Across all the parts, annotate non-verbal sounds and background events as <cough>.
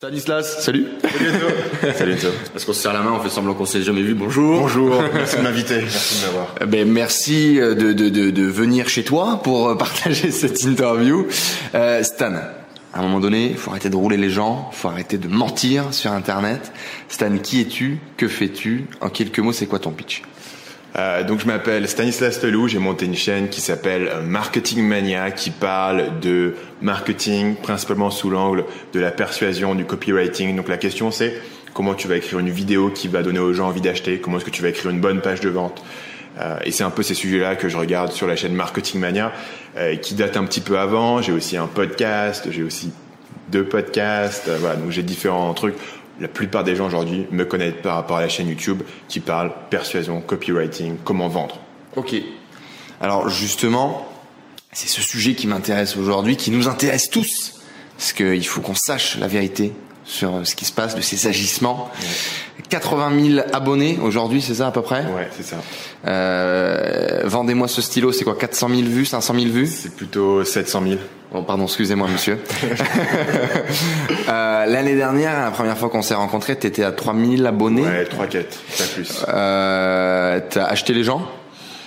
Stanislas, salut. Salut Enzo. <laughs> Parce qu'on se serre la main, on fait semblant qu'on s'est jamais vu? Bonjour. Bonjour, <laughs> merci de m'inviter, merci de m'avoir. Eh Ben, merci euh, de, de, de, de venir chez toi pour euh, <laughs> partager cette interview. Euh, Stan, à un moment donné, il faut arrêter de rouler les gens, il faut arrêter de mentir sur Internet. Stan, qui es-tu? Que fais-tu? En quelques mots, c'est quoi ton pitch? Euh, donc je m'appelle Stanislas Telou, j'ai monté une chaîne qui s'appelle Marketing Mania qui parle de marketing principalement sous l'angle de la persuasion, du copywriting. Donc la question c'est comment tu vas écrire une vidéo qui va donner aux gens envie d'acheter, comment est-ce que tu vas écrire une bonne page de vente? Euh, et c'est un peu ces sujets-là que je regarde sur la chaîne Marketing Mania euh, qui date un petit peu avant. J'ai aussi un podcast, j'ai aussi deux podcasts, euh, voilà, donc j'ai différents trucs. La plupart des gens aujourd'hui me connaissent par rapport à la chaîne YouTube qui parle persuasion, copywriting, comment vendre. Ok. Alors justement, c'est ce sujet qui m'intéresse aujourd'hui, qui nous intéresse tous, parce qu'il faut qu'on sache la vérité sur ce qui se passe, de ces agissements. 80 000 abonnés aujourd'hui, c'est ça à peu près? Ouais, c'est ça. Euh, Vendez-moi ce stylo, c'est quoi 400 000 vues, 500 000 vues? C'est plutôt 700 000. Oh, pardon, excusez-moi, monsieur. <laughs> <laughs> euh, L'année dernière, la première fois qu'on s'est rencontrés, t'étais à 3000 abonnés. Ouais, 3 quêtes, pas plus. Euh, T'as acheté les gens?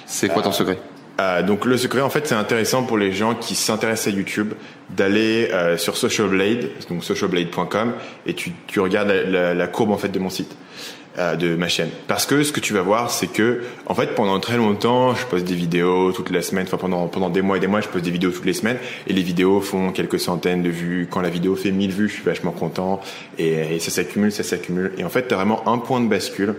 C'est quoi ton secret? Euh, donc le secret, en fait, c'est intéressant pour les gens qui s'intéressent à YouTube d'aller euh, sur Social Blade, donc socialblade.com, et tu, regardes la, courbe en fait de mon site, euh, de ma chaîne. Parce que ce que tu vas voir, c'est que en fait, pendant très longtemps, je poste des vidéos toutes les semaines, enfin pendant pendant des mois et des mois, je poste des vidéos toutes les semaines, et les vidéos font quelques centaines de vues. Quand la vidéo fait 1000 vues, je suis vachement content, et, et ça s'accumule, ça s'accumule. Et en fait, tu as vraiment un point de bascule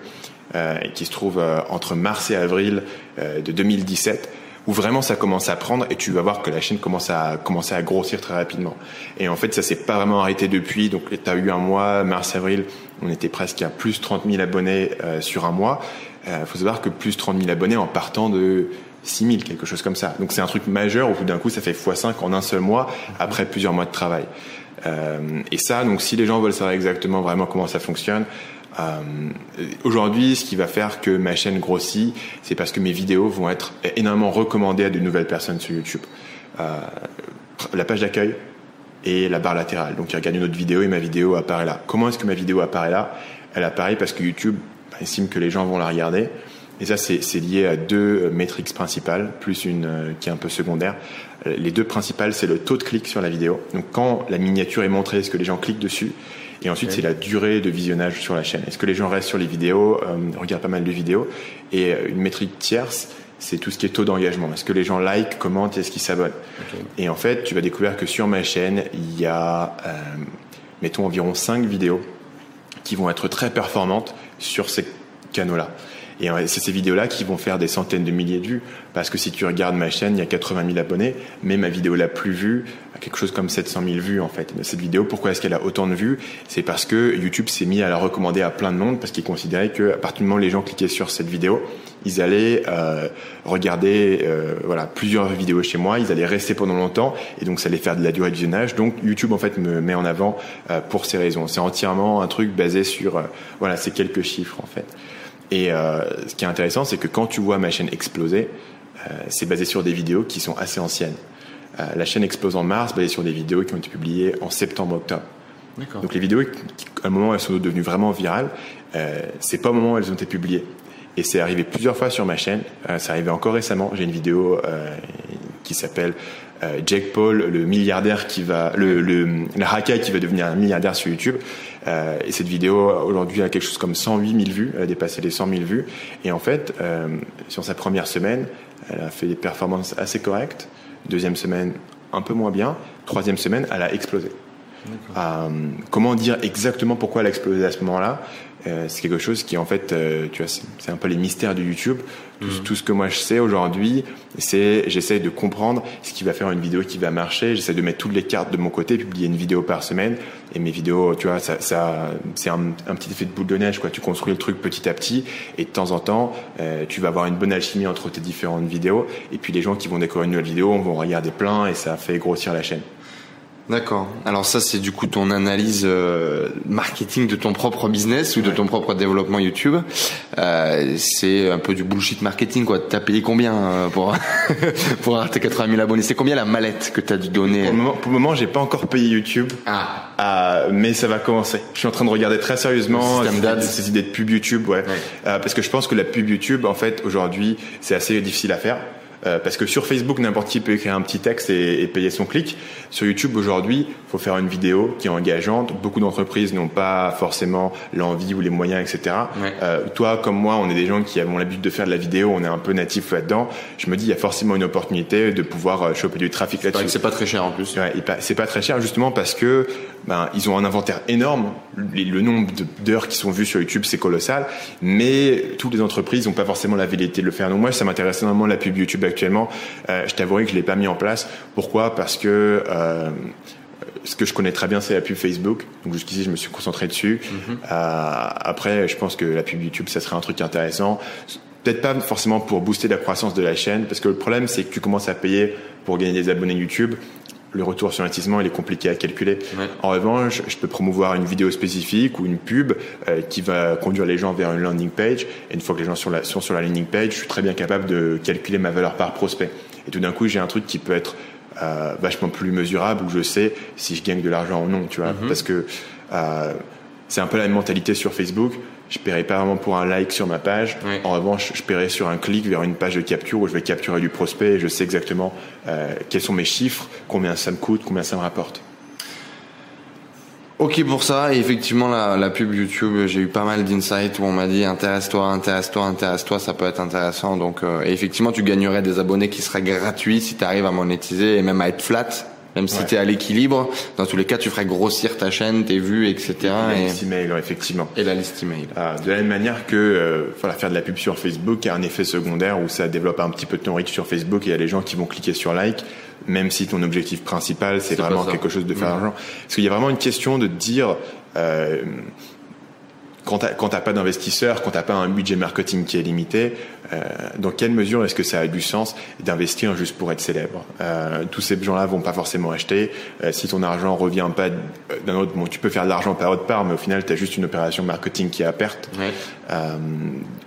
qui se trouve entre mars et avril de 2017 où vraiment ça commence à prendre et tu vas voir que la chaîne commence à commencer à grossir très rapidement. Et en fait, ça s'est pas vraiment arrêté depuis. Donc, tu as eu un mois, mars-avril, on était presque à plus 30 000 abonnés euh, sur un mois. Il faut savoir que plus 30 000 abonnés en partant de 6 000, quelque chose comme ça. Donc, c'est un truc majeur. Au bout d'un coup, ça fait x5 en un seul mois après plusieurs mois de travail. Euh, et ça, donc, si les gens veulent savoir exactement vraiment comment ça fonctionne, euh, Aujourd'hui, ce qui va faire que ma chaîne grossit, c'est parce que mes vidéos vont être énormément recommandées à de nouvelles personnes sur YouTube. Euh, la page d'accueil et la barre latérale. Donc, ils regardent une autre vidéo et ma vidéo apparaît là. Comment est-ce que ma vidéo apparaît là? Elle apparaît parce que YouTube bah, estime que les gens vont la regarder. Et ça, c'est lié à deux métriques principales, plus une euh, qui est un peu secondaire. Euh, Les deux principales, c'est le taux de clic sur la vidéo. Donc, quand la miniature est montrée, est-ce que les gens cliquent dessus? Et ensuite, c'est la durée de visionnage sur la chaîne. Est-ce que les gens restent sur les vidéos, euh, regardent pas mal de vidéos Et euh, une métrique tierce, c'est tout ce qui est taux d'engagement. Est-ce que les gens like, commentent, est-ce qu'ils s'abonnent? Et en fait, tu vas découvrir que sur ma chaîne, il y a, euh, mettons, environ 5 vidéos qui vont être très performantes sur ces canaux-là. Et euh, c'est ces vidéos-là qui vont faire des centaines de milliers de vues. Parce que si tu regardes ma chaîne, il y a 80 000 abonnés, mais ma vidéo la plus vue a quelque chose comme 700 000 vues en fait. Cette vidéo, pourquoi est-ce qu'elle a autant de vues? C'est parce que YouTube s'est mis à la recommander à plein de monde parce qu'il considérait que à partir du moment où les gens cliquaient sur cette vidéo, ils allaient euh, regarder euh, voilà plusieurs vidéos chez moi, ils allaient rester pendant longtemps et donc ça allait faire de la durée de visionnage. Donc YouTube en fait me met en avant euh, pour ces raisons. C'est entièrement un truc basé sur euh, voilà ces quelques chiffres en fait. Et euh, ce qui est intéressant, c'est que quand tu vois ma chaîne exploser, euh, c'est basé sur des vidéos qui sont assez anciennes. Euh, la chaîne explose en mars, basée sur des vidéos qui ont été publiées en septembre-octobre. Donc les vidéos, qui, à un moment, elles sont devenues vraiment virales, c'est pas au moment où elles ont été publiées. Et c'est arrivé plusieurs fois sur ma chaîne. C'est arrivé encore récemment. J'ai une vidéo qui s'appelle Jake Paul, le milliardaire qui va, le, le, le racaille qui va devenir un milliardaire sur YouTube. Euh, et cette vidéo aujourd'hui a quelque chose comme 108 000 vues. Elle a dépassé les 100 000 vues. Et en fait, euh, sur sa première semaine, elle a fait des performances assez correctes. Deuxième semaine, un peu moins bien. Troisième semaine, elle a explosé. Euh, comment dire exactement pourquoi elle a explosé à ce moment-là? Euh, c'est quelque chose qui en fait, euh, tu vois, c'est un peu les mystères de YouTube. Tout, mhm. tout ce que moi je sais aujourd'hui, c'est j'essaie de comprendre ce qui va faire une vidéo qui va marcher. J'essaie de mettre toutes les cartes de mon côté, publier une vidéo par semaine. Et mes vidéos, tu vois, ça, ça c'est un, un, petit effet de boule de neige, quoi. Tu construis le truc petit à petit, et de temps en temps, euh, tu vas avoir une bonne alchimie entre tes différentes vidéos. Et puis les gens qui vont découvrir une nouvelle vidéo vont regarder plein, et ça fait grossir la chaîne. D'accord. Alors ça, c'est du coup ton analyse euh, marketing de ton propre business ou de ton propre développement YouTube. Euh, c'est un peu du bullshit marketing, quoi. T'as payé combien euh, pour <laughs> pour avoir tes 80 000 abonnés? C'est combien la mallette que t'as dû donner? Pour le moment, pour le moment j'ai pas encore payé YouTube. Ah. ah. mais ça va commencer. Je suis en train de regarder très sérieusement ces, ces, idées de pub YouTube, ouais. ouais. parce que je pense que la pub YouTube, en fait, aujourd'hui, c'est assez difficile à faire. Euh, parce que sur Facebook, n'importe qui peut écrire un petit texte et, et payer son clic. Sur YouTube, aujourd'hui, il faut faire une vidéo qui est engageante. Beaucoup d'entreprises n'ont pas forcément l'envie ou les moyens, etc. Ouais. Euh, toi, comme moi, on est des gens qui avons l'habitude de faire de la vidéo, on est un peu natif là-dedans. Je me dis, il y a forcément une opportunité de pouvoir euh, choper du trafic là-dessus. C'est pas très cher en plus. Ouais, c'est pas très cher justement parce que ben, ils ont un inventaire énorme. Le nombre d'heures qui sont vues sur YouTube, c'est colossal. Mais toutes les entreprises n'ont pas forcément la vérité de le faire. Donc moi, ça m'intéresse énormément la pub YouTube actuellement. Euh, je t'avouerai que je l'ai pas mis en place. Pourquoi? Parce que euh, ce que je connais très bien, c'est la pub Facebook. Donc jusqu'ici, je me suis concentré dessus. Mm-hmm. euh, après, je pense que la pub YouTube, ça serait un truc intéressant. Peut-être pas forcément pour booster la croissance de la chaîne, parce que le problème, c'est que tu commences à payer pour gagner des abonnés YouTube le retour sur investissement il est compliqué à calculer. Ouais. En revanche, je peux promouvoir une vidéo spécifique ou une pub euh, qui va conduire les gens vers une landing page. Et une fois que les gens sont, la, sont sur la landing page, je suis très bien capable de calculer ma valeur par prospect. Et tout d'un coup, j'ai un truc qui peut être euh, vachement plus mesurable où je sais si je gagne de l'argent ou non, tu vois. Mm -hmm. Parce que euh, c'est un peu la même mentalité sur Facebook je paierai pas vraiment pour un like sur ma page. En revanche, je paierai sur un clic vers une page de capture où je vais capturer du prospect et je sais exactement euh, quels sont mes chiffres, combien ça me coûte, combien ça me rapporte. Ok pour ça, et effectivement la, la pub YouTube, j'ai eu pas mal d'insights où on m'a dit intéresse-toi, intéresse-toi, intéresse-toi, ça peut être intéressant. Donc euh, et effectivement tu gagnerais des abonnés qui seraient gratuits si tu arrives à monétiser et même à être flat même si ouais. tu es à l'équilibre, dans tous les cas, tu ferais grossir ta chaîne, tes vues, etc. Et la et... liste email, effectivement. Et la liste email. Ah, de la même manière que euh, voilà, faire de la pub sur Facebook a un effet secondaire où ça développe un petit peu de ton reach sur Facebook et il y a les gens qui vont cliquer sur like, même si ton objectif principal, c'est vraiment quelque chose de faire mmh. argent. Parce qu'il y a vraiment une question de dire... Euh, quand t'as pas d'investisseurs, quand t'as pas un budget marketing qui est limité, euh, dans quelle mesure est-ce que ça a du sens d'investir juste pour être célèbre? Euh, Tous ces gens-là vont pas forcément acheter. Euh, si ton argent revient pas d'un autre, bon, tu peux faire de l'argent par autre part, mais au final, tu as juste une opération marketing qui est à perte. Ouais.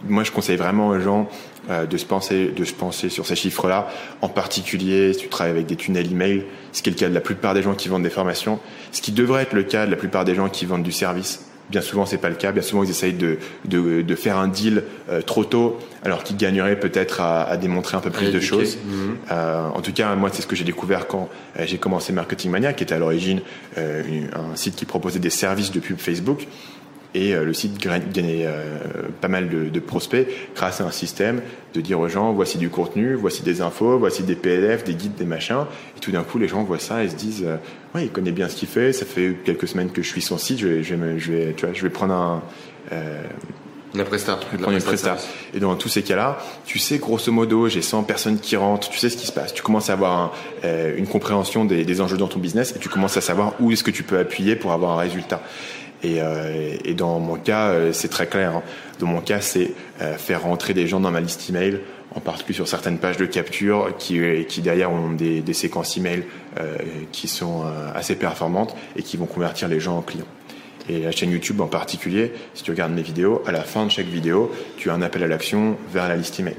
Moi, je conseille vraiment aux gens de se penser, de se penser sur ces chiffres-là. En particulier, si tu travailles avec des tunnels email, ce qui est le cas de la plupart des gens qui vendent des formations, ce qui devrait être le cas de la plupart des gens qui vendent du service. Bien souvent, c'est pas le cas. Bien souvent, ils essayent de, de, de faire un deal euh, trop tôt, alors qu'ils gagneraient peut-être à, à, démontrer un peu plus de choses. Mmh. Euh, en tout cas, moi, c'est ce que j'ai découvert quand euh, j'ai commencé Marketing Mania, qui était à l'origine euh, un site qui proposait des services de pub Facebook. Et euh, le site gagnait euh, pas mal de, de, prospects grâce à un système de dire aux gens voici du contenu, voici des infos, voici des PDF, des guides, des machins. Et tout d'un coup, les gens voient ça et se disent euh, ouais, il connaît bien ce qu'il fait. Ça fait quelques semaines que je suis son site. Je vais, je vais, je vais, tu vois, je vais prendre un euh, la presta. Presta. Et dans tous ces cas-là, tu sais, grosso modo, j'ai 100 personnes qui rentrent, tu sais ce qui se passe. Tu commences à avoir un, euh, une compréhension des, des, enjeux dans ton business et tu commences à savoir où est-ce que tu peux appuyer pour avoir un résultat. Et, euh, et, dans mon cas, euh, c'est très clair. Hein. Dans mon cas, c'est euh, faire rentrer des gens dans ma liste email, en particulier sur certaines pages de capture qui, derrière ont des, des séquences email qui sont assez performantes et qui vont convertir les gens en clients. Et la chaîne YouTube en particulier, si tu regardes mes vidéos, à la fin de chaque vidéo, tu as un appel à l'action vers la liste email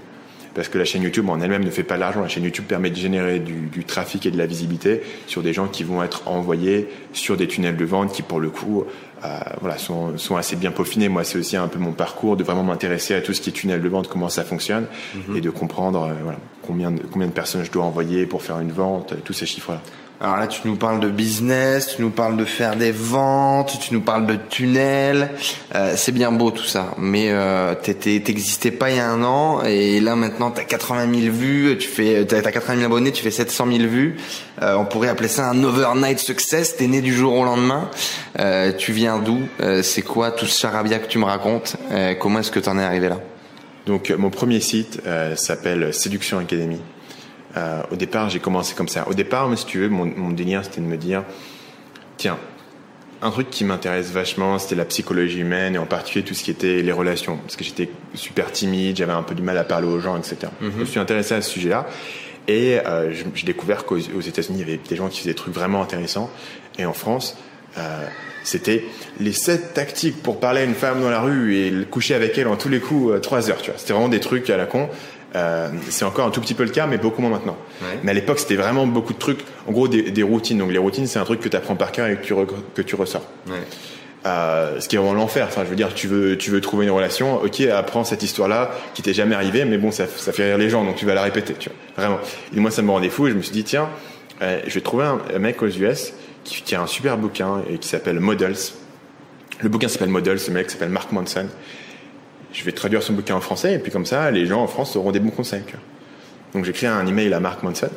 parce que la chaîne YouTube en elle-même ne fait pas l'argent. La chaîne YouTube permet de générer du, du, trafic et de la visibilité sur des gens qui vont être envoyés sur des tunnels de vente qui, pour le coup, euh, voilà, sont, sont, assez bien peaufinés. Moi, c'est aussi un peu mon parcours de vraiment m'intéresser à tout ce qui est tunnel de vente, comment ça fonctionne, mm -hmm. et de comprendre euh, voilà, combien, de, combien de personnes je dois envoyer pour faire une vente, tous ces chiffres-là. Alors là, tu nous parles de business, tu nous parles de faire des ventes, tu nous parles de tunnels. Euh, c'est bien beau tout ça, mais euh, t'existais pas il y a un an et là maintenant t'as 80 000 vues, tu fais, t'as 80 000 abonnés, tu fais 700 000 vues. Euh, on pourrait appeler ça un overnight success. T'es né du jour au lendemain. Euh, tu viens d'où? Euh, C'est quoi tout ce charabia que tu me racontes? Comment est-ce que t'en es arrivé là? Donc mon premier site s'appelle Séduction Academy. Euh, au départ, j'ai commencé comme ça. Au départ, si tu veux, mon, mon délire, c'était de me dire, tiens, un truc qui m'intéresse vachement, c'était la psychologie humaine et en particulier tout ce qui était les relations. Parce que j'étais super timide, j'avais un peu du mal à parler aux gens, etc. Je me mhm. suis intéressé à ce sujet-là. Et euh, j'ai découvert qu'aux États-Unis, il y avait des gens qui faisaient des trucs vraiment intéressants. Et en France, euh, c'était les sept tactiques pour parler à une femme dans la rue et coucher avec elle en tous les coups euh, trois heures. Tu vois, c'était vraiment des trucs à la con. Euh, c'est encore un tout petit peu le cas, mais beaucoup moins maintenant. Mais à l'époque, c'était vraiment beaucoup de trucs. En gros, des, routines. Donc les routines, c'est un truc que tu apprends par cœur et que tu, que tu ressors. Euh, ce qui est vraiment l'enfer. Enfin, je veux dire, tu veux, tu veux trouver une relation. Ok, apprends cette histoire-là qui t'est jamais arrivée, mais bon, ça, ça, fait rire les gens, donc tu vas la répéter. Tu vois, vraiment. Et moi, ça me rendait fou. Et je me suis dit, tiens, euh, je vais trouver un, mec aux US qui, qui, a un super bouquin et qui s'appelle Models. Le bouquin s'appelle Models. Ce mec s'appelle Mark Manson je vais traduire son bouquin en français, et puis comme ça, les gens en France auront des bons conseils. Donc j'écris un email à Mark Manson,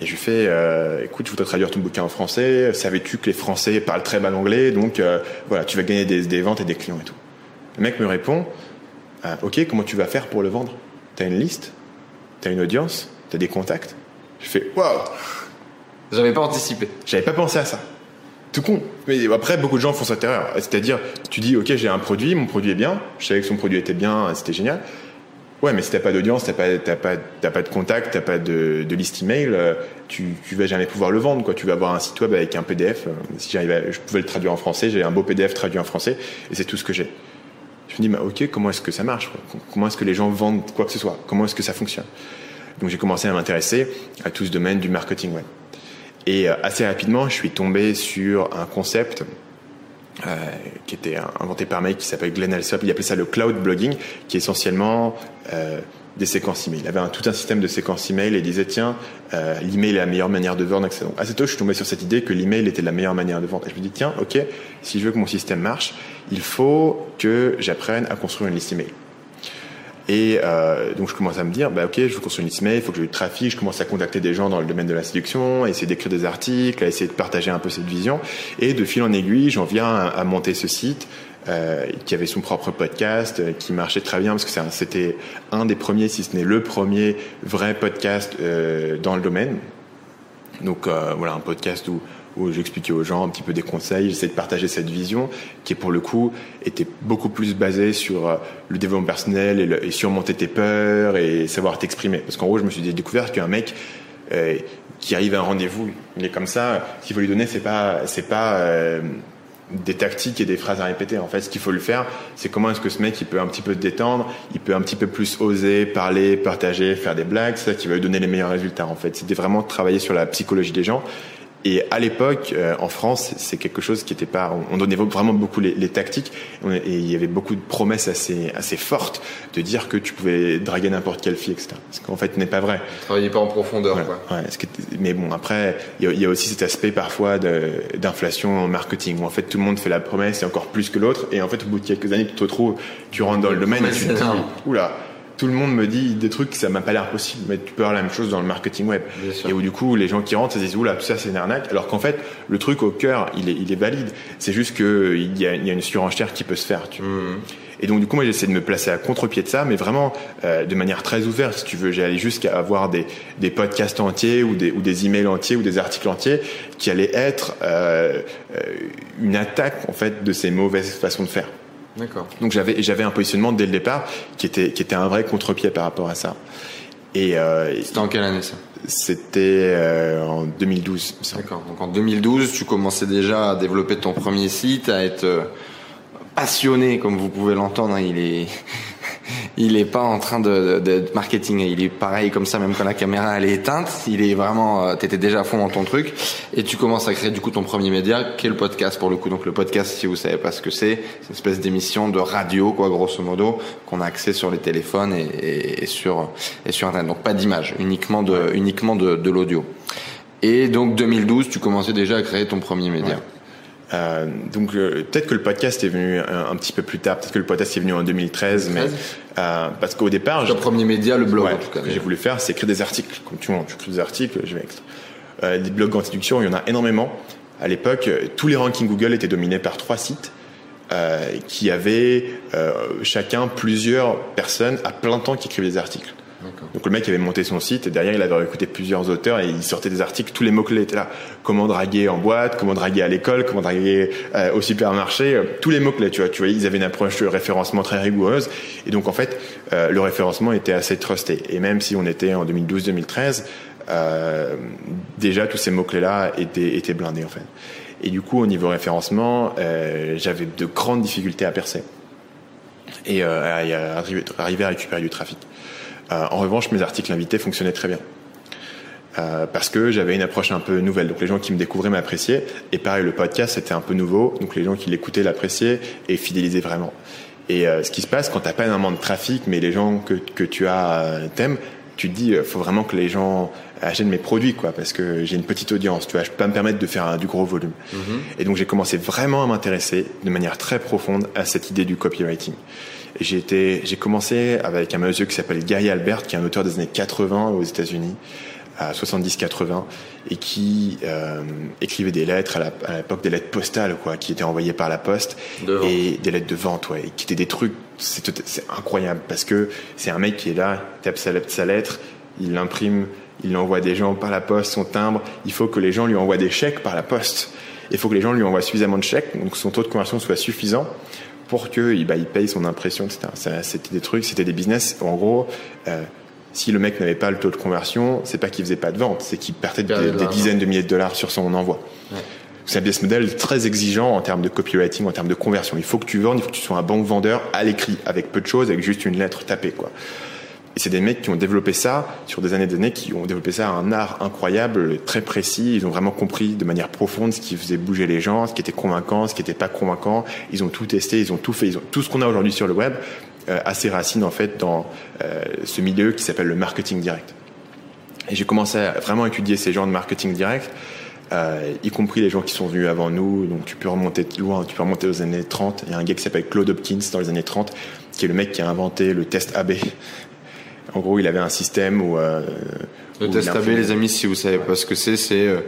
et je lui fais, euh, écoute, je voudrais traduire ton bouquin en français, savais-tu que les Français parlent très mal anglais, donc euh, voilà, tu vas gagner des, ventes et des clients et tout. Le mec me répond, euh, ok, comment tu vas faire pour le vendre? T'as une liste? T'as une audience? T'as des contacts? Je fais, waouh J'avais pas anticipé. J'avais pas pensé à ça tout con. Mais après, beaucoup de gens font cette erreur. C'est-à-dire, tu dis, ok, j'ai un produit, mon produit est bien, je savais que son produit était bien, c'était génial. Ouais, mais si t'as pas d'audience, t'as pas, t'as pas, t'as pas de contact, t'as pas de, liste email, euh, tu, tu vas jamais pouvoir le vendre, quoi. Tu vas avoir un site web avec un PDF. Euh, si j'arrive je pouvais le traduire en français, j'ai un beau PDF traduit en français, et c'est tout ce que j'ai. Je me dis, bah, ok, comment est-ce que ça marche, Comment est-ce que les gens vendent quoi que ce soit? Comment est-ce que ça fonctionne? Donc j'ai commencé à m'intéresser à tout ce domaine du marketing web. Et euh, assez rapidement, je suis tombé sur un concept euh, qui était inventé par mec qui s'appelle Glenn Alsop. Il appelait ça le cloud blogging, qui est essentiellement euh, des séquences email. Il avait un, tout un système de séquences email et il disait tiens, euh, l'email est la meilleure manière de vendre. Donc assez tôt, je suis tombé sur cette idée que l'email était la meilleure manière de vendre. Et je me dis tiens, ok, si je veux que mon système marche, il faut que j'apprenne à construire une liste email. Et euh, donc je commence à me dire, bah ok, je veux construire une liste mail, il faut que j'ai du trafic, je commence à contacter des gens dans le domaine de la séduction, à essayer d'écrire des articles, à essayer de partager un peu cette vision. Et de fil en aiguille, j'en viens à, monter ce site euh, qui avait son propre podcast, euh, qui marchait très bien parce que c'était un des premiers, si ce n'est le premier vrai podcast euh, dans le domaine. Donc euh, voilà, un podcast où où j'expliquais aux gens un petit peu des conseils, j'essayais de partager cette vision qui pour le coup était beaucoup plus basée sur euh, le développement personnel et, surmonter tes peurs et savoir t'exprimer. Parce qu'en gros, je me suis découvert qu'un mec euh, qui arrive à un rendez-vous, il est comme ça, ce qu'il faut lui donner, c'est pas, c'est pas euh, des tactiques et des phrases à répéter. En fait, ce qu'il faut le faire, c'est comment est-ce que ce mec, il peut un petit peu se détendre, il peut un petit peu plus oser, parler, partager, faire des blagues, c'est ça qui va lui donner les meilleurs résultats. En fait, c'était vraiment travailler sur la psychologie des gens et à l'époque, euh, en France, c'est quelque chose qui n'était pas. On, donnait vraiment beaucoup les, les tactiques, et, il y avait beaucoup de promesses assez assez fortes de dire que tu pouvais draguer n'importe quelle fille, etc. Ce qu'en fait n'est pas vrai. Travailler pas en profondeur, quoi. Ouais, mais bon, après, il y, a, aussi cet aspect parfois d'inflation en marketing, où en fait tout le monde fait la promesse et encore plus que l'autre, et en fait au bout de quelques années, tu te retrouves, tu rentres dans le domaine et tu te dis, oula tout le monde me dit des trucs ça m'a pas l'air possible mais tu peux avoir la même chose dans le marketing web. Et où du coup les gens qui rentrent se disent oula tout ça c'est une arnaque. Alors qu'en fait le truc au cœur il est, il est valide. C'est juste que il y a, il y a une surenchère qui peut se faire tu mmh. et donc du coup moi j'essaie de me placer à contre-pied de ça mais vraiment euh, de manière très ouverte si tu veux. J'ai allé jusqu'à avoir des, des podcasts entiers ou des, ou des emails entiers ou des articles entiers qui allaient être euh, euh une attaque en fait de ces mauvaises façons de faire D'accord. Donc j'avais j'avais un positionnement dès le départ qui était qui était un vrai contre-pied par rapport à ça. Et euh, c'était en quelle année ça? C'était euh, en 2012. D'accord. Donc en 2012, tu commençais déjà à développer ton premier site, à être euh, passionné, comme vous pouvez l'entendre. Hein, il est il est pas en train de, de, marketing. Il est pareil comme ça, même quand la caméra elle est éteinte. Il est vraiment, euh, t'étais déjà à fond dans ton truc et tu commences à créer du coup ton premier média, qui est le podcast pour le coup. Donc le podcast, si vous savez pas ce que c'est, c'est une espèce d'émission de radio, quoi, grosso modo, qu'on a accès sur les téléphones et, et, sur et sur internet. Donc pas d'image, uniquement de uniquement de, de l'audio. Et donc 2012, tu commençais déjà à créer ton premier média. Euh, donc euh, peut-être que le podcast est venu un, petit peu plus tard, peut-être que le podcast est venu en 2013, mais euh, parce qu'au départ, le premier média, le blog en tout cas. Ce que j'ai voulu faire, c'est écrire des articles. Comme tu vois, j'écris des articles, je vais euh, des blogs d'introduction, il y en a énormément. À l'époque, tous les rankings Google étaient dominés par trois sites. Euh, qui avaient euh, chacun plusieurs personnes à plein temps qui écrivaient des articles. Donc le mec avait monté son site et derrière il avait écouté plusieurs auteurs et il sortait des articles, tous les mots-clés étaient là. Comment draguer en boîte, comment draguer à l'école, comment draguer euh, au supermarché, euh, tous les mots-clés, tu vois, tu vois, ils avaient une approche de référencement très rigoureuse et donc en fait euh, le référencement était assez trusté et même si on était en 2012-2013, déjà tous ces mots-clés-là étaient, étaient blindés en fait. Et du coup au niveau référencement, j'avais de grandes difficultés à percer et à arriver à récupérer du trafic. Euh, en revanche, mes articles invités fonctionnaient très bien. Euh, parce que j'avais une approche un peu nouvelle. Donc les gens qui me découvraient m'appréciaient. Et pareil, le podcast, c'était un peu nouveau. Donc les gens qui l'écoutaient l'appréciaient et fidélisaient vraiment. Et euh, ce qui se passe quand t'as pas énormément de trafic, mais les gens que, que tu as euh, t'aimes, tu te dis, il faut vraiment que les gens achètent mes produits, quoi, parce que j'ai une petite audience. Tu vois, je peux pas me permettre de faire du gros volume. Mm-hmm. Et donc j'ai commencé vraiment à m'intéresser de manière très profonde à cette idée du copywriting. J'ai commencé avec un monsieur qui s'appelle Gary Albert, qui est un auteur des années 80 aux États-Unis, à 70-80, et qui euh, écrivait des lettres à l'époque des lettres postales, quoi, qui étaient envoyées par la poste, et des lettres de vente, ouais, et qui étaient des trucs, c'est incroyable parce que c'est un mec qui est là, tape sa, sa lettre, il l'imprime, il l'envoie des gens par la poste, son timbre. Il faut que les gens lui envoient des chèques par la poste. Il faut que les gens lui envoient suffisamment de chèques, donc son taux de conversion soit suffisant pour que bah, il paye son impression, etc. C'était des trucs, c'était des business. En gros, euh, si le mec n'avait pas le taux de conversion, c'est pas qu'il faisait pas de vente, c'est qu'il perdait des, dizaines de milliers de dollars sur son envoi. Ouais. C'est un business model très exigeant en termes de copywriting, en termes de conversion. Il faut que tu vendes, il faut que tu sois un bon vendeur à l'écrit, avec peu de choses, avec juste une lettre tapée, quoi. Et c'est des mecs qui ont développé ça sur des années et des années, qui ont développé ça à un art incroyable, très précis. Ils ont vraiment compris de manière profonde ce qui faisait bouger les gens, ce qui était convaincant, ce qui n'était pas convaincant. Ils ont tout testé, ils ont tout fait. Ils ont tout ce qu'on a aujourd'hui sur le web euh, a ses racines en fait dans euh, ce milieu qui s'appelle le marketing direct. Et j'ai commencé à vraiment étudier ces gens de marketing direct. Euh, y compris les gens qui sont venus avant nous. Donc tu peux remonter loin, tu peux remonter aux années 30. Il y a un gars qui s'appelle Claude Hopkins dans les années 30, qui est le mec qui a inventé le test AB, en gros, il avait un système où. Euh, le test AB, les amis, si vous savez pas ce que c'est, c'est euh,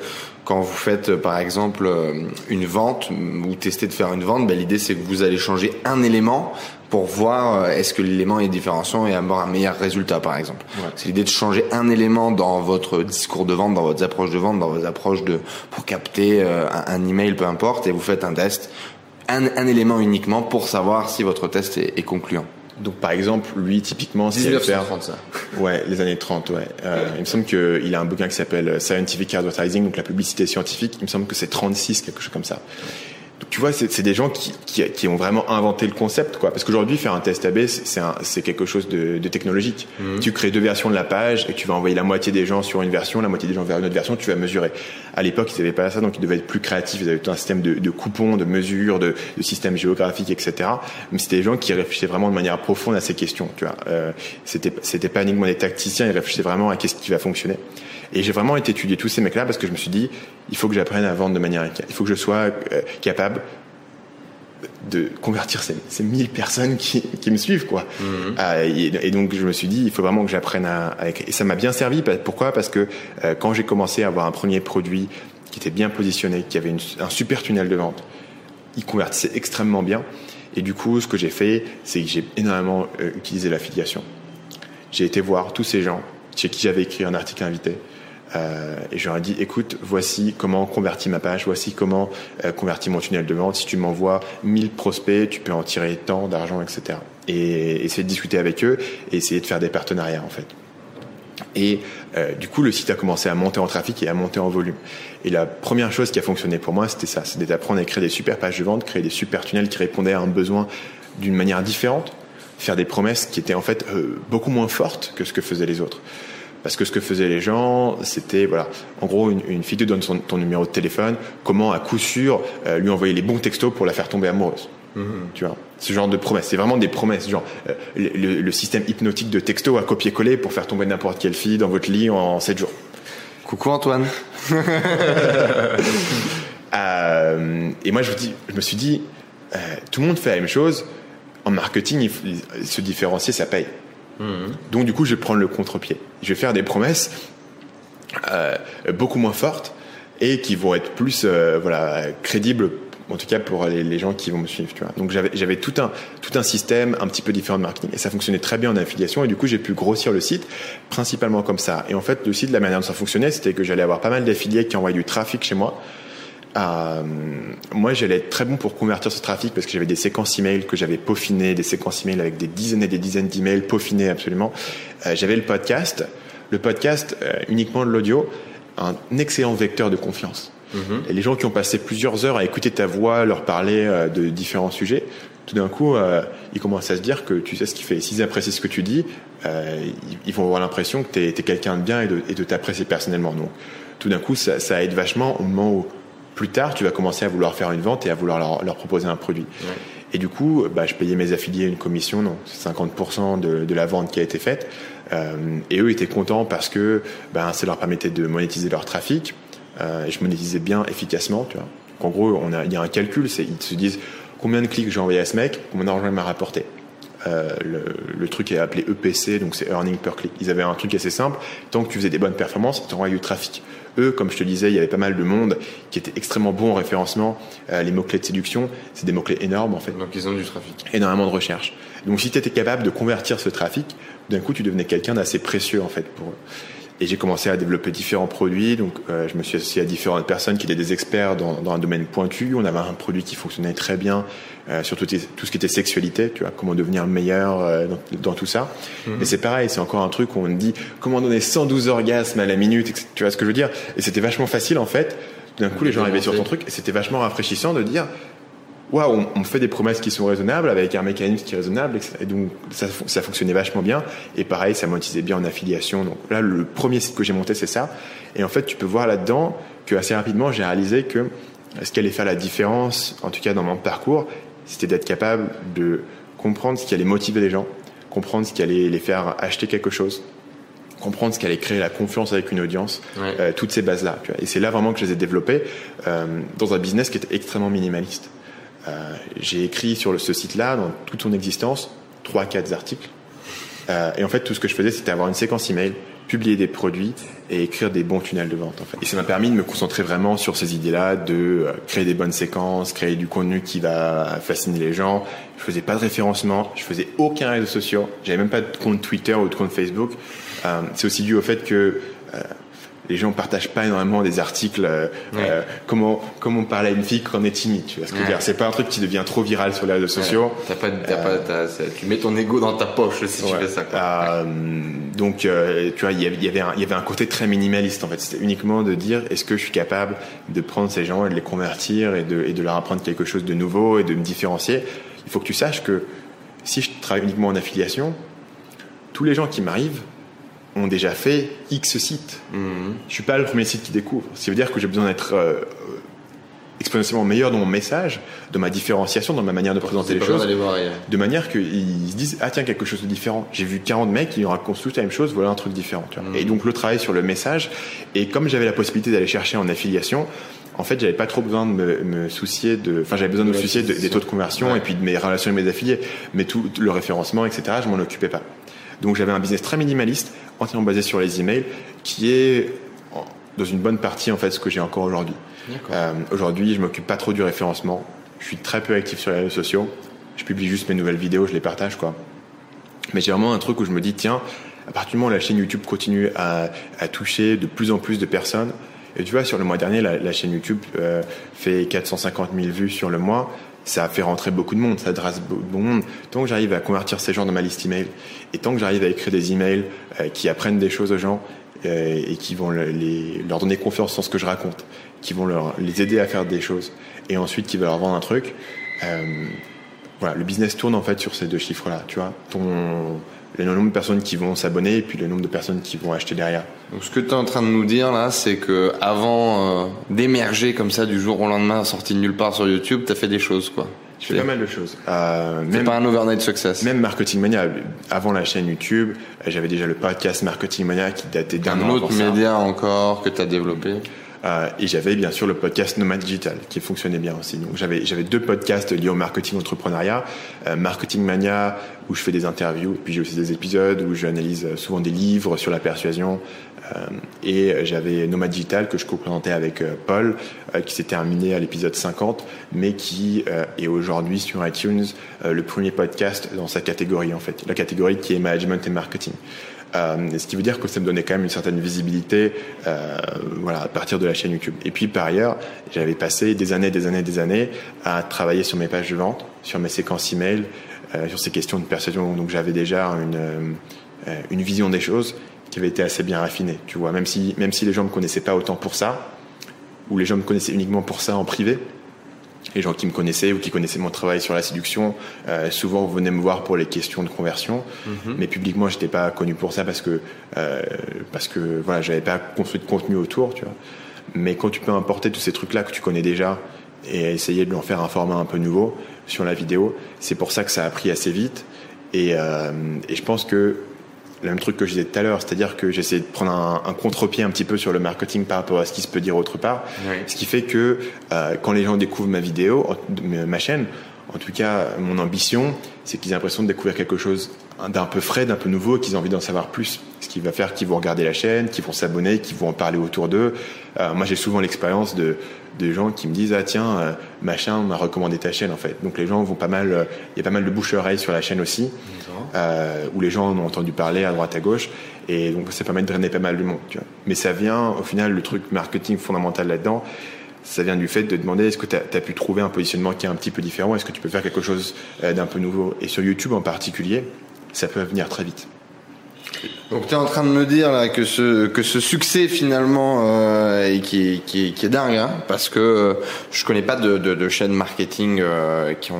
quand vous faites, euh, par exemple, euh, une vente ou testez de faire une vente. Ben, l'idée, c'est que vous allez changer un élément pour voir est-ce que l'élément est différenciant et avoir un meilleur résultat, par exemple. C'est l'idée de changer un élément dans votre discours de vente, dans votre approche de vente, dans vos approches de pour capter un, un email, peu importe, et vous faites un test, un, un élément uniquement pour savoir si votre test est, est concluant. Donc par exemple, lui typiquement, c'est faire. ça. Ouais, les années 30, ouais. Euh, il me semble qu'il a un bouquin qui s'appelle Scientific Advertising, donc la publicité scientifique. Il me semble que c'est 36, quelque chose comme ça tu vois, c'est des gens qui, qui, qui, ont vraiment inventé le concept, quoi. Parce qu'aujourd'hui, faire un test AB, c'est quelque chose de, de technologique. Mhm. Tu crées deux versions de la page et tu vas envoyer la moitié des gens sur une version, la moitié des gens vers une autre version, tu vas mesurer. À l'époque, ils n'avaient pas ça, donc ils devaient être plus créatifs. Ils avaient tout un système de, de coupons, de mesures, de, de systèmes géographiques, etc. Mais c'était des gens qui réfléchissaient vraiment de manière profonde à ces questions, tu vois. Euh, c'était pas uniquement des tacticiens, ils réfléchissaient vraiment à qu'est-ce qui va fonctionner. Et j'ai vraiment été étudier tous ces mecs-là parce que je me suis dit, il faut que j'apprenne à vendre de manière Il faut que je sois euh, capable de convertir ces, ces 1000 personnes qui, qui me suivent quoi. Mhm. euh, et, donc je me suis dit il faut vraiment que j'apprenne à, et ça m'a bien servi pourquoi? Parce que euh, quand j'ai commencé à avoir un premier produit qui était bien positionné qui avait une, un super tunnel de vente il convertissait extrêmement bien. Et du coup ce que j'ai fait c'est que j'ai énormément utilisé l'affiliation. J'ai été voir tous ces gens chez qui j'avais écrit un article invité euh, et je leur ai dit, écoute, voici comment convertir ma page, voici comment euh, convertir mon tunnel de vente. Si tu m'envoies 1000 prospects, tu peux en tirer tant d'argent, etc. Et essayer de discuter avec eux et essayer de faire des partenariats, en fait. Et euh, du coup, le site a commencé à monter en trafic et à monter en volume. Et la première chose qui a fonctionné pour moi, c'était ça, c'était d'apprendre à créer des super pages de vente, créer des super tunnels qui répondaient à un besoin d'une manière différente, faire des promesses qui étaient en fait euh, beaucoup moins fortes que ce que faisaient les autres. Parce que ce que faisaient les gens, c'était, voilà, en gros, une, une, fille te donne son, ton numéro de téléphone, comment à coup sûr euh, lui envoyer les bons textos pour la faire tomber amoureuse. Mm-hmm. Tu vois, ce genre de promesses. C'est vraiment des promesses, genre euh, le, le, système hypnotique de texto à copier-coller pour faire tomber n'importe quelle fille dans votre lit en, 7 jours. Coucou Antoine. <laughs> Euh, et moi, je, vous dis, je me suis dit, tout le monde fait la même chose. En marketing, il faut- il- se différencier, ça paye. Donc, du coup, je vais prendre le contre-pied. Je vais faire des promesses euh, beaucoup moins fortes et qui vont être plus euh, voilà, crédibles, en tout cas pour les, les gens qui vont me suivre. Tu vois. Donc, j'avais j'avais tout un, tout un système un petit peu différent de marketing et ça fonctionnait très bien en affiliation. Et du coup, j'ai pu grossir le site principalement comme ça. Et en fait, le site, la manière dont ça fonctionnait, c'était que j'allais avoir pas mal d'affiliés qui envoyaient du trafic chez moi. Euh, moi, j'allais être très bon pour convertir ce trafic parce que j'avais des séquences email que j'avais peaufinées, des séquences email avec des dizaines et des dizaines d'emails peaufinés absolument. Euh, j'avais le podcast, le podcast euh, uniquement de l'audio, un excellent vecteur de confiance. Et les gens qui ont passé plusieurs heures à écouter ta voix, leur parler de différents sujets, tout d'un coup, ils commencent à se dire que tu sais ce qu'il fait. S'ils apprécient ce que tu dis, ils, vont avoir l'impression que tu es, quelqu'un de bien et de, et de t'apprécier personnellement. Donc, tout d'un coup, ça, ça aide vachement au moment où plus tard, tu vas commencer à vouloir faire une vente et à vouloir leur, leur proposer un produit. Et du coup, bah, je payais mes affiliés une commission, non, c'est 50% de, de la vente qui a été faite. Euh, et eux étaient contents parce que ben, ça leur permettait de monétiser leur trafic. Euh, et je monétisais bien efficacement, tu vois. Donc, en gros, on a, il y a un calcul, c'est, ils se disent combien de clics j'ai envoyé à ce mec, combien d'argent il m'a rapporté. Euh, le, le truc est appelé EPC, donc c'est Earning Per Click. Ils avaient un truc assez simple. Tant que tu faisais des bonnes performances, tu envoyais du trafic. Eux, comme je te disais, il y avait pas mal de monde qui était extrêmement bon en référencement. Euh, les mots-clés de séduction, c'est des mots-clés énormes en fait Donc ils ont du trafic. énormément de recherche. Donc si tu étais capable de convertir ce trafic, d'un coup tu devenais quelqu'un d'assez précieux en fait pour eux. Et j'ai commencé à développer différents produits. Donc euh, je me suis associé à différentes personnes qui étaient des experts dans, dans un domaine pointu. On avait un produit qui fonctionnait très bien euh, sur tout, tout ce qui était sexualité, tu vois, comment devenir meilleur euh, dans, dans tout ça. Et c'est pareil, c'est encore un truc où on dit comment donner 112 orgasmes à la minute, tu vois ce que je veux dire? Et c'était vachement facile en fait. D'un coup les gens arrivaient sur ton truc et c'était vachement rafraîchissant de dire waouh, on, on me fait des promesses qui sont raisonnables avec un mécanisme qui est raisonnable. Et donc ça, ça fonctionnait vachement bien. Et pareil, ça monétisait bien en affiliation. Donc là, le premier site que j'ai monté, c'est ça. Et en fait, tu peux voir là-dedans que assez rapidement, j'ai réalisé que ce qui allait faire la différence, en tout cas dans mon parcours, c'était d'être capable de comprendre ce qui allait motiver les gens, comprendre ce qui allait les faire acheter quelque chose, comprendre ce qui allait créer la confiance avec une audience, Ouais. euh, toutes ces bases-là. Et c'est là vraiment que je les ai développées euh, dans un business qui était extrêmement minimaliste. Euh, j'ai écrit sur ce site-là, dans toute son existence, 3-4 articles. Euh, et en fait, tout ce que je faisais, c'était avoir une séquence email, publier des produits et écrire des bons tunnels de vente. En fait. Et ça m'a permis de me concentrer vraiment sur ces idées-là, de euh, créer des bonnes séquences, créer du contenu qui va fasciner les gens. Je faisais pas de référencement, je faisais aucun réseau social, j'avais même pas de compte Twitter ou de compte Facebook. C'est aussi dû au fait que les gens partagent pas énormément des articles euh, euh, comment comment parler à une fille quand on est timide tu vois ce que je veux Ouais. dire c'est pas un truc qui devient trop viral sur les réseaux sociaux pas, pas, c'est- tu mets ton ego dans ta poche si tu fais ça. Quoi. Euh, donc, euh, tu vois, il y avait- il y avait un côté très minimaliste en fait. C'était uniquement de dire est-ce que je suis capable de prendre ces gens et de les convertir et de, et de leur apprendre quelque chose de nouveau et de me différencier? Il faut que tu saches que si je travaille uniquement en affiliation, tous les gens qui m'arrivent ont déjà fait X sites. Mhm. Je suis pas le premier site qui découvre. Qui veut dire que j'ai besoin d'être euh, exponentiellement meilleur dans mon message, dans ma différenciation, dans ma manière de présenter les choses voir de manière qu'ils se disent ah tiens quelque chose de différent j'ai vu 40 mecs qui racontent tous la même chose voilà un truc différent tu vois. et donc le travail sur le message et comme j'avais la possibilité d'aller chercher en affiliation en fait j'avais pas trop besoin de me, me soucier de enfin j'avais besoin de me soucier de- des ça. taux de conversion Ouais. et puis de mes relations avec mes affiliés mais tout le référencement etc je m'en occupais pas donc j'avais un business très minimaliste entièrement basé sur les emails qui est dans une bonne partie en fait ce que j'ai encore aujourd'hui euh, Aujourd'hui, je m'occupe pas trop du référencement. Je suis très peu actif sur les réseaux sociaux. Je publie juste mes nouvelles vidéos, je les partage, quoi. Mais j'ai vraiment un truc où je me dis, tiens, à partir du moment où la chaîne YouTube continue à, à toucher de plus en plus de personnes, et tu vois, sur le mois dernier, la, la chaîne YouTube euh, fait 450 000 vues sur le mois. Ça a fait rentrer beaucoup de monde, ça drasse beaucoup de monde. Tant que j'arrive à convertir ces gens dans ma liste email, et tant que j'arrive à écrire des emails euh, qui apprennent des choses aux gens euh, et qui vont leur donner confiance dans ce que je raconte, qui vont leur, les aider à faire des choses, et ensuite qui va leur vendre un truc, euh, voilà, le business tourne en fait sur ces deux chiffres-là, tu vois. Ton, le nombre de personnes qui vont s'abonner et puis le nombre de personnes qui vont acheter derrière. Donc ce que tu es en train de nous dire là, c'est que avant euh, d'émerger comme ça du jour au lendemain, sorti de nulle part sur YouTube, t'as fait des choses quoi. Je fais pas mal de choses. Euh, même pas un overnight success. Même Marketing Mania. Avant la chaîne YouTube, j'avais déjà le podcast Marketing Mania qui datait d'un an. Un autre média encore que tu as développé. Euh, et j'avais bien sûr le podcast Nomad Digital qui fonctionnait bien aussi. Donc j'avais j'avais deux podcasts liés au marketing entrepreneuriat, euh, Marketing Mania où je fais des interviews, puis j'ai aussi des épisodes où j'analyse souvent des livres sur la persuasion. Euh, et j'avais Nomad Digital que je co-présentais avec euh, Paul, euh, qui s'est terminé à l'épisode 50, mais qui est aujourd'hui sur iTunes le premier podcast dans sa catégorie en fait, la catégorie qui est management et marketing. Euh, ce qui veut dire que ça me donnait quand même une certaine visibilité euh, voilà, à partir de la chaîne YouTube. Et puis par ailleurs, j'avais passé des années, des années, des années à travailler sur mes pages de vente, sur mes séquences email, euh, sur ces questions de persuasion. Donc j'avais déjà une, une vision des choses qui avait été assez bien raffinée. Tu vois, même si, même si les gens me connaissaient pas autant pour ça, ou les gens me connaissaient uniquement pour ça en privé, les gens qui me connaissaient ou qui connaissaient mon travail sur la séduction, euh, souvent venaient me voir pour les questions de conversion. Mhm. Mais publiquement, j'étais pas connu pour ça parce que euh, parce que voilà, j'avais pas construit de contenu autour, tu vois. Mais quand tu peux importer tous ces trucs-là que tu connais déjà et essayer de en faire un format un peu nouveau sur la vidéo, c'est pour ça que ça a pris assez vite. Et, euh, et je pense que le même truc que je disais tout à l'heure, c'est-à-dire que j'essaie de prendre un, un contre-pied un petit peu sur le marketing par rapport à ce qui se peut dire autre part. Ce qui fait que euh, quand les gens découvrent ma vidéo, ma chaîne, en tout cas mon ambition, c'est qu'ils aient l'impression de découvrir quelque chose d'un peu frais, d'un peu nouveau, qu'ils aient envie d'en savoir plus. Ce qui va faire qu'ils vont regarder la chaîne, qu'ils vont s'abonner, qu'ils vont en parler autour d'eux. Euh, moi j'ai souvent l'expérience de, de gens qui me disent ah tiens euh, machin m'a recommandé ta chaîne en fait. Donc les gens vont pas mal, il y a pas mal de bouche oreille sur la chaîne aussi euh, où les gens en ont entendu parler à droite à gauche, et donc ça permet de drainer pas mal de monde. Tu vois. Mais ça vient, au final, le truc marketing fondamental là-dedans, ça vient du fait de demander est-ce que tu as, pu trouver un positionnement qui est un petit peu différent, est-ce que tu peux faire quelque chose euh, d'un peu nouveau? Et sur YouTube en particulier, ça peut venir très vite. Donc tu es en train de me dire là que ce que ce succès finalement euh, qui, qui est dingue hein, parce que euh, je connais pas de, de, de chaînes marketing euh, qui ont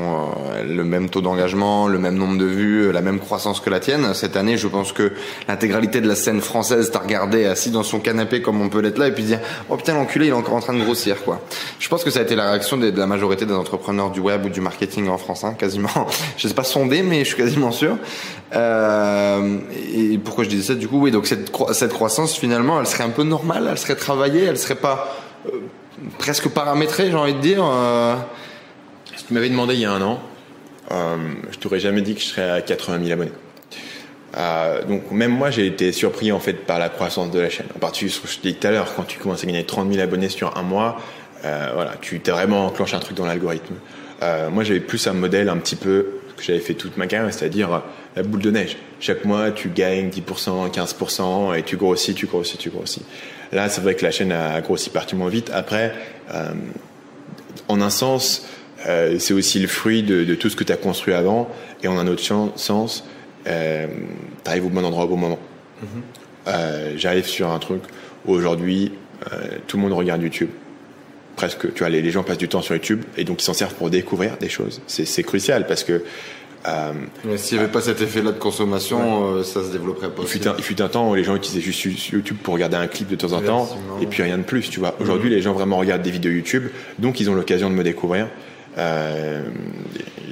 euh, le même taux d'engagement, le même nombre de vues, la même croissance que la tienne. Cette année, je pense que l'intégralité de la scène française t'a regardé assis dans son canapé comme on peut l'être là et puis dire oh putain l'enculé il est encore en train de grossir quoi. Je pense que ça a été la réaction de, la majorité des entrepreneurs du web ou du marketing en France hein, quasiment. <laughs> je sais pas sondé mais je suis quasiment sûr. Et pourquoi je dis ça du coup oui donc cette, croissance finalement elle serait un peu normale elle serait travaillée elle serait pas euh, presque paramétrée j'ai envie de dire euh... si tu m'avais demandé il y a un an euh, je t'aurais jamais dit que je serais à 80 000 abonnés. Euh, donc même moi j'ai été surpris en fait par la croissance de la chaîne. En particulier ce que je disais tout à l'heure quand tu commences à gagner 30 000 abonnés sur un mois voilà tu t'es vraiment enclenché un truc dans l'algorithme. Moi j'avais plus un modèle un petit peu que j'avais fait toute ma carrière c'est-à-dire la boule de neige. Chaque mois, tu gagnes 10%, 15% et tu grossis, tu grossis, tu grossis. Là, c'est vrai que la chaîne a grossi particulièrement vite. Après, euh, en un sens, euh, c'est aussi le fruit de, tout ce que tu as construit avant. Et en un autre sens, euh, tu arrives au bon endroit au bon moment. Mm-hmm. J'arrive sur un truc où aujourd'hui, tout le monde regarde YouTube presque, tu vois, les, gens passent du temps sur YouTube et donc ils s'en servent pour découvrir des choses. C'est crucial parce que euh, S'il n'y avait pas cet effet-là de consommation, euh, ça se développerait pas. Il fut, un, il fut, un, temps où les gens utilisaient juste YouTube pour regarder un clip de temps en temps, et puis rien de plus, tu vois. Aujourd'hui, mhm. les gens vraiment regardent des vidéos YouTube, donc ils ont l'occasion de me découvrir. Euh,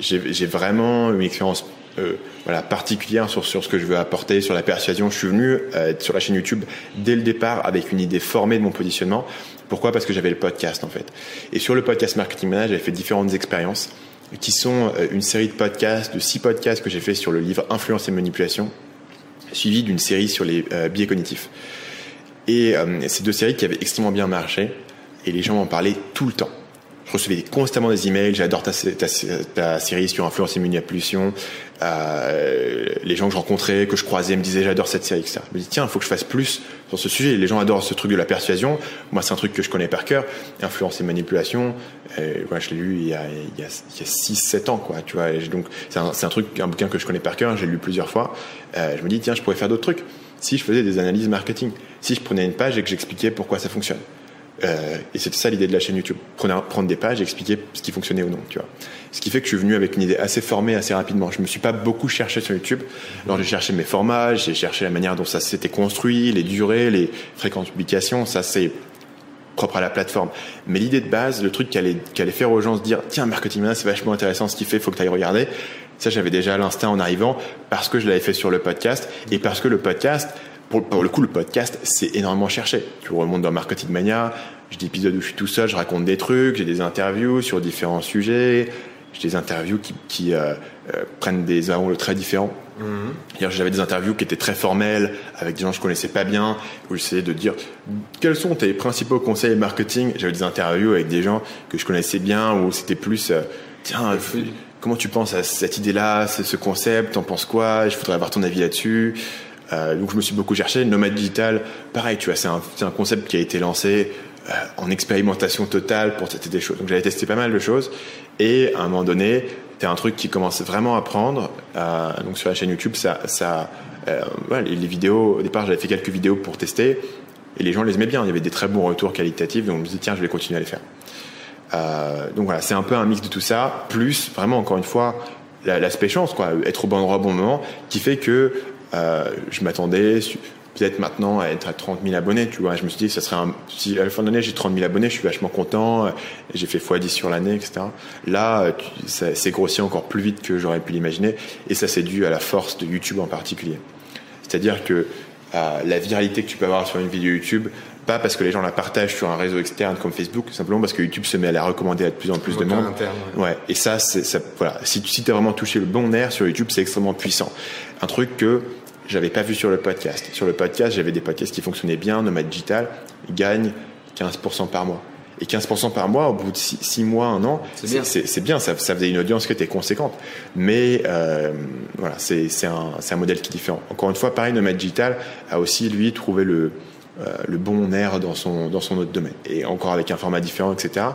J'ai vraiment une expérience euh, voilà, particulière sur, sur ce que je veux apporter, sur la persuasion. Je suis venu euh, sur la chaîne YouTube dès le départ avec une idée formée de mon positionnement. Pourquoi? Parce que j'avais le podcast en fait. Et sur le podcast Marketing Manager, j'avais fait différentes expériences qui sont euh, une série de podcasts, de six podcasts que j'ai fait sur le livre Influence et manipulation, suivi d'une série sur les euh, biais cognitifs. Et euh, ces deux séries qui avaient extrêmement bien marché, et les gens m'en parlaient tout le temps. Je recevais constamment des emails, j'adore ta, série sur influence et manipulation. Euh, les gens que je rencontrais, que je croisais, me disaient j'adore cette série, etc. Je me dis tiens, il faut que je fasse plus sur ce sujet. Les gens adorent ce truc de la persuasion. Moi, c'est un truc que je connais par cœur. Influence et manipulation. Voilà, je l'ai lu il y a, il y a, 6-7 ans, quoi. Tu vois. donc, c'est un, un, truc, un bouquin que je connais par cœur. J'ai lu plusieurs fois. Euh, je me dis tiens, je pourrais faire d'autres trucs. Si je faisais des analyses marketing, si je prenais une page et que j'expliquais pourquoi ça fonctionne. Euh, et c'était ça l'idée de la chaîne YouTube. Prendre, des pages et expliquer ce qui fonctionnait ou non, tu vois. Ce qui fait que je suis venu avec une idée assez formée assez rapidement. Je me suis pas beaucoup cherché sur YouTube. Alors j'ai cherché mes formats, j'ai cherché la manière dont ça s'était construit, les durées, les fréquences de publication. Ça c'est propre à la plateforme. Mais l'idée de base, le truc qui allait, faire aux gens se dire, tiens, Marketing c'est vachement intéressant ce qu'il fait, faut que tu ailles regarder. Ça, j'avais déjà l'instinct en arrivant parce que je l'avais fait sur le podcast et parce que le podcast, pour, pour le coup, le podcast, c'est énormément cherché. Tu remontes dans Marketing Mania, j'ai des épisodes où je suis tout seul, je raconte des trucs, j'ai des interviews sur différents sujets, j'ai des interviews qui, qui euh, euh, prennent des angles très différents. Mm-hmm. J'avais des interviews qui étaient très formelles, avec des gens que je connaissais pas bien, où j'essayais de dire quels sont tes principaux conseils marketing? J'avais des interviews avec des gens que je connaissais bien, où c'était plus, euh, tiens, comment tu penses à cette idée-là, ce concept, t'en penses quoi? Je voudrais avoir ton avis là-dessus. Euh, donc je me suis beaucoup cherché. Nomade digital, pareil, tu vois, c'est un, un, concept qui a été lancé euh, en expérimentation totale pour tester des choses. Donc j'avais testé pas mal de choses et à un moment donné, t'as un truc qui commence vraiment à prendre. Euh, donc sur la chaîne YouTube, ça, ça, euh, les, les, vidéos. Au départ, j'avais fait quelques vidéos pour tester et les gens les aimaient bien. Il y avait des très bons retours qualitatifs, donc je me disais tiens, je vais continuer à les faire. Euh, donc voilà, c'est un peu un mix de tout ça, plus vraiment encore une fois l'aspect chance, quoi, être au bon endroit au bon moment, qui fait que euh, je m'attendais peut-être maintenant à être à 30 000 abonnés, tu vois. Je me suis dit, ça serait si à la fin de l'année j'ai 30 000 abonnés, je suis vachement content, j'ai fait x10 sur l'année, etc. Là, c'est grossi encore plus vite que j'aurais pu l'imaginer, et ça c'est dû à la force de YouTube en particulier. C'est-à-dire que euh, la viralité que tu peux avoir sur une vidéo YouTube, pas parce que les gens la partagent sur un réseau externe comme Facebook, simplement parce que YouTube se met à la recommander à de plus en plus de monde. Interne, ouais. ouais. Et ça, ça voilà. Si, si tu as vraiment touché le bon nerf sur YouTube, c'est extrêmement puissant. Un truc que j'avais pas vu sur le podcast. Sur le podcast, j'avais des podcasts qui fonctionnaient bien. Nomad Digital gagne 15% par mois. Et 15% par mois, au bout de 6 mois, un an, c'est bien. C'est bien, ça, ça, faisait une audience qui était conséquente. Mais euh, voilà, c'est un, un modèle qui est différent. Encore une fois, pareil, Nomad Digital a aussi, lui, trouvé le, le bon air dans son, dans son autre domaine. Et encore avec un format différent, etc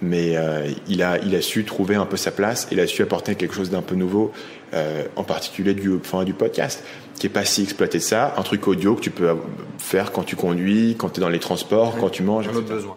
mais euh, il, a, il a su trouver un peu sa place, il a su apporter quelque chose d'un peu nouveau, euh, en particulier du, enfin, du podcast, qui est pas si exploité de ça, un truc audio que tu peux faire quand tu conduis, quand tu es dans les transports, quand tu manges. Un autre besoin.